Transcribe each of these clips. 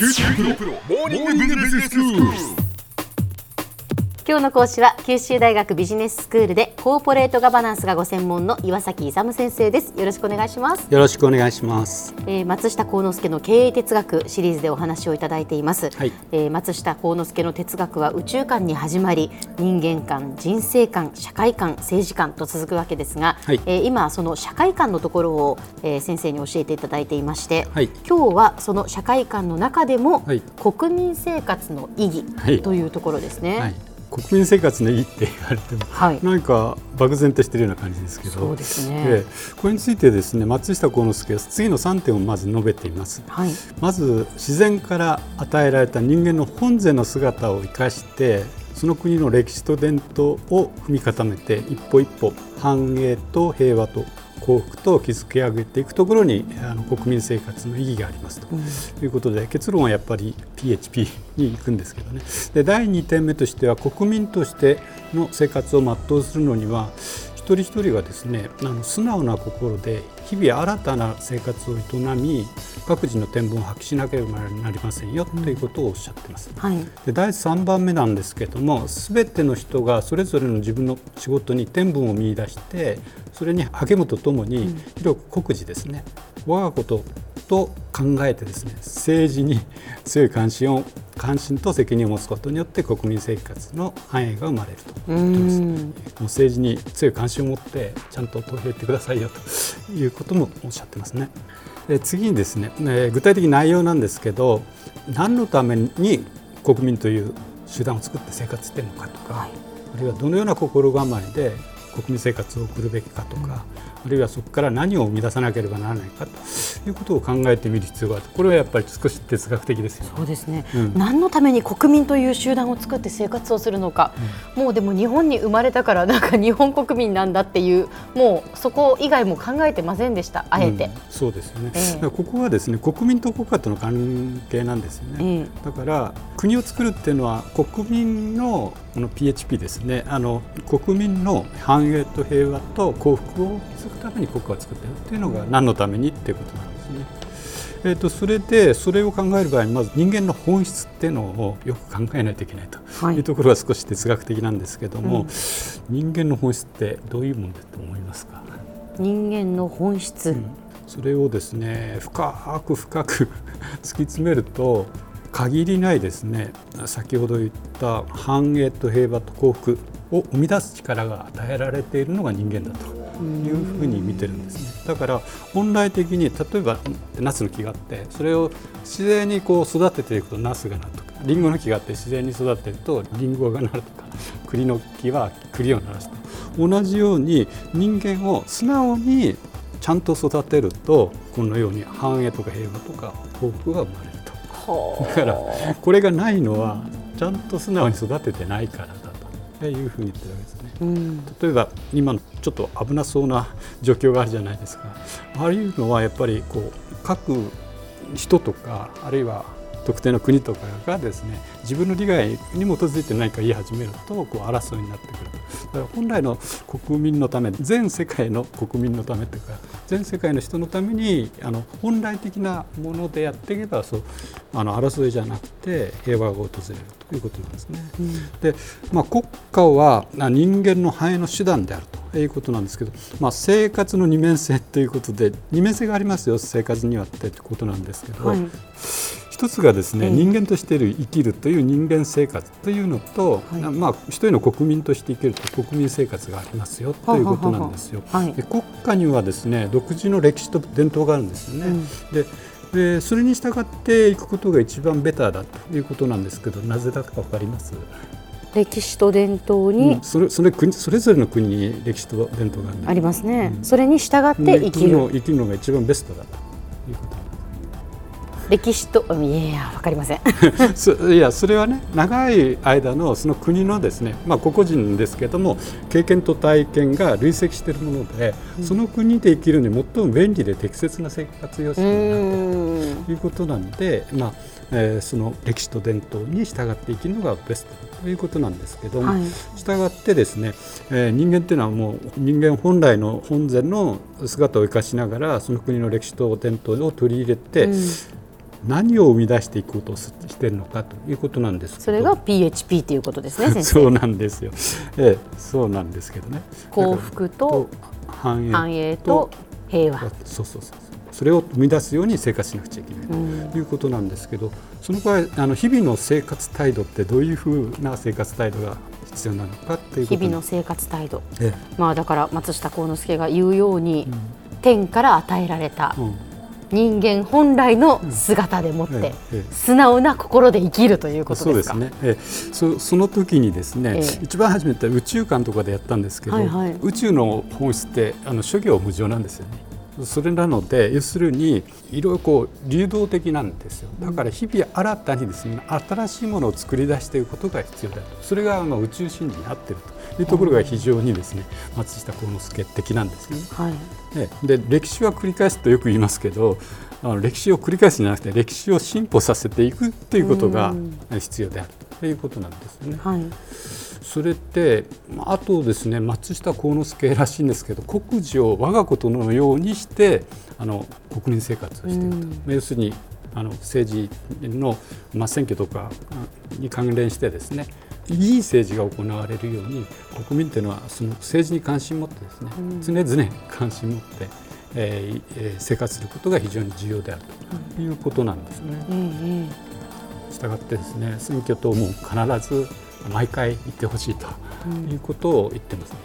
QT PRO モーニングビジネススクール。今日の講師は九州大学ビジネススクールでコーポレートガバナンスがご専門の岩崎勇先生です。よろしくお願いします。よろしくお願いします、えー、松下幸之助の経営哲学シリーズでお話をいただいています、はい。えー松下幸之助の哲学は宇宙観に始まり人間観人生観社会観政治観と続くわけですが、はい。えー今その社会観のところを、えー先生に教えていただいていまして、はい。今日はその社会観の中でも、はい。国民生活の意義はい。というところですね。はい、国民生活のいいって言われても、はい。なんか漠然としているような感じですけど。そうですね。ええ。これについてですね松下幸之助は次の3点をまず述べています。はい。まず自然から与えられた人間の本然の姿を生かしてその国の歴史と伝統を踏み固めて一歩一歩繁栄と平和と幸福と築き上げていくところにあの国民生活の意義がありますと。ということで結論はやっぱり PHP に行くんですけどねで第2点目としては国民としての生活を全うするのには一人一人がですねあの素直な心で日々新たな生活を営み各自の天分を発揮しなければなりませんよ、ということをおっしゃってます。はい。で第3番目なんですけども全ての人がそれぞれの自分の仕事に天分を見出してそれに励むとともに広く国事ですね。我がことと考えてですね政治に 強い関心を関心と責任を持つことによって国民生活の繁栄が生まれると。もう政治に強い関心を持ってちゃんと投票してくださいよと。いうこともおっしゃってますね。で次にですね、えー具体的内容なんですけど何のために国民という手段を作って生活しているのかとか、はいあるいはどのような心構えで国民生活を送るべきかとか、あるいはそこから何を生み出さなければならないかということを考えてみる必要がある。これはやっぱり少し哲学的ですよね。そうですね、うん。何のために国民という集団を作って生活をするのか、もうでも日本に生まれたからなんか日本国民なんだっていうもうそこ以外も考えてませんでした。あえて、うん。そうですよね、ええ。だからここはですね国民と国家との関係なんですよね、ええ。だから国を作るっていうのは国民のこの PHP ですね。あの国民の繁栄と平和と幸福を築くために国家を作ってるっていうのが何のためにっていうことなんですね。えー、とそれでそれを考える場合にまず人間の本質っていうのをよく考えないといけないと。はい。いうところが少し哲学的なんですけども、人間の本質ってどういうものだと思いますか？人間の本質、それをですね深く深く 突き詰めると限りないですね。先ほど言った繁栄と平和と幸福を生み出す力が与えられているのが人間だというふうに見てるんです。ねだから本来的に例えばナスの木があってそれを自然にこう育てていくとナスがなるとかリンゴの木があって自然に育てるとリンゴがなるとか栗の木は栗をならすと。同じように人間を素直にちゃんと育てるとこのように繁栄とか平和とか幸福が生まれる。だからこれがないのはちゃんと素直に育ててないからだというふうに言ってるわけですね。う、うん、例えば今のちょっと危なそうな状況があるじゃないですか。ああいうのはやっぱりこう各人とかあるいは特定の国とかがですね自分の利害に基づいて何か言い始めるとこう争いになってくると。だから本来の国民のため全世界の国民のためというか全世界の人のためにあの本来的なものでやっていけばそうあの争いじゃなくて平和が訪れるということなんですね。で、まあ、国家はあ人間の繁栄の手段であると。いうことなんですけど、まあ、生活の二面性ということで二面性がありますよ生活にはっていうことなんですけど、はい一つがですね、ええ。人間としている生きるという人間生活というのと、はい。まあ、一人の国民として生きると国民生活がありますよということなんですよ。はあはあはで国家にはですね独自の歴史と伝統があるんですよね。うん。ででそれに従っていくことが一番ベターだということなんですけどなぜだか分かります？歴史と伝統うにん。それそれ国それぞれの国に歴史と伝統があるんありますね、うん。それに従ってで生きる。の生きるのが一番ベストだということ歴史とうんいやわかりません。いやそれはね長い間のその国のですね、まあ、個々人ですけども経験と体験が累積しているもので、その国で生きるに最も便利で適切な生活様式うになっているーんということなんで、まあえーその歴史と伝統に従って生きるのがベストということなんですけども、はい。従ってですね、えー人間っていうのはもう人間本来の本然の姿を生かしながらその国の歴史と伝統を取り入れて、うん何を生み出していこうとしているのかということなんですそれが PHP ということですね先生。そうなんですよ、ええ、そうなんですけどね。幸福と繁栄繁栄と平和。そうそうそうそれを生み出すように生活しなくちゃいけないということなんですけど、その場合あの日々の生活態度ってどういうふうな生活態度が必要なのかっていう日々の生活態度、ええ、まあだから松下幸之助が言うように、うん、天から与えられた、うん人間本来の姿でもって、素直な心で生きるということですか？そうですね。えそその時にですね、え一番初めて宇宙観とかでやったんですけど、はいはい、宇宙の本質ってあの諸行無常なんですよね。それなので要するにいろいろこう流動的なんですよ。だから日々新たにですね新しいものを作り出していくことが必要だと。それがあの宇宙真理に合っていると。いうところが非常にですね松下幸之助的なんですよね。はい、で歴史は繰り返すとよく言いますけどあの歴史を繰り返すんじゃなくて歴史を進歩させていくということが必要であるということなんですよね。はいそれってあとですね松下幸之助らしいんですけど国事を我がことのようにしてあの国民生活をしていると、うん、要するにあの政治の、まあ、選挙とかに関連してですねいい政治が行われるように国民というのはその政治に関心を持ってですね、うん、常々関心を持って、えー、生活することが非常に重要であるということなんですね。うんうん、したがってですね選挙等も必ず毎回言ってほしいということを言ってますね。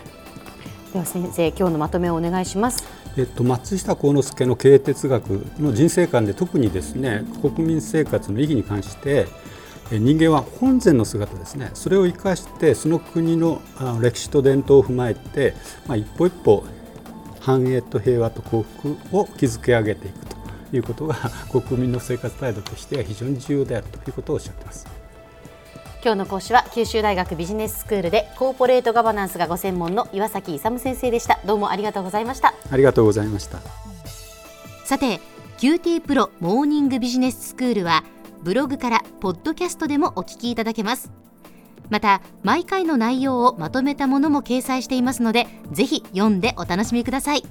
うん、では先生今日のまとめをお願いします。えっと、松下幸之助の経営哲学の人生観で特にですね国民生活の意義に関して人間は本然の姿ですねそれを生かしてその国の歴史と伝統を踏まえて、まあ、一歩一歩繁栄と平和と幸福を築き上げていくということが 国民の生活態度としては非常に重要であるということをおっしゃっています。今日の講師は九州大学ビジネススクールでコーポレートガバナンスがご専門の岩崎勇先生でした。どうもありがとうございました。ありがとうございました。さて QT プロモーニングビジネススクールはブログからポッドキャストでもお聞きいただけます。また毎回の内容をまとめたものも掲載していますのでぜひ読んでお楽しみください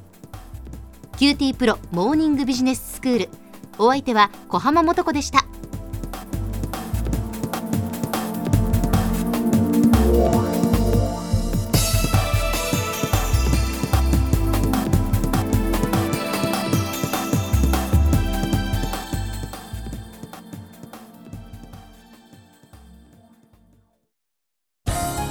QT PRO モーニングビジネススクール。お相手は小浜も子でした。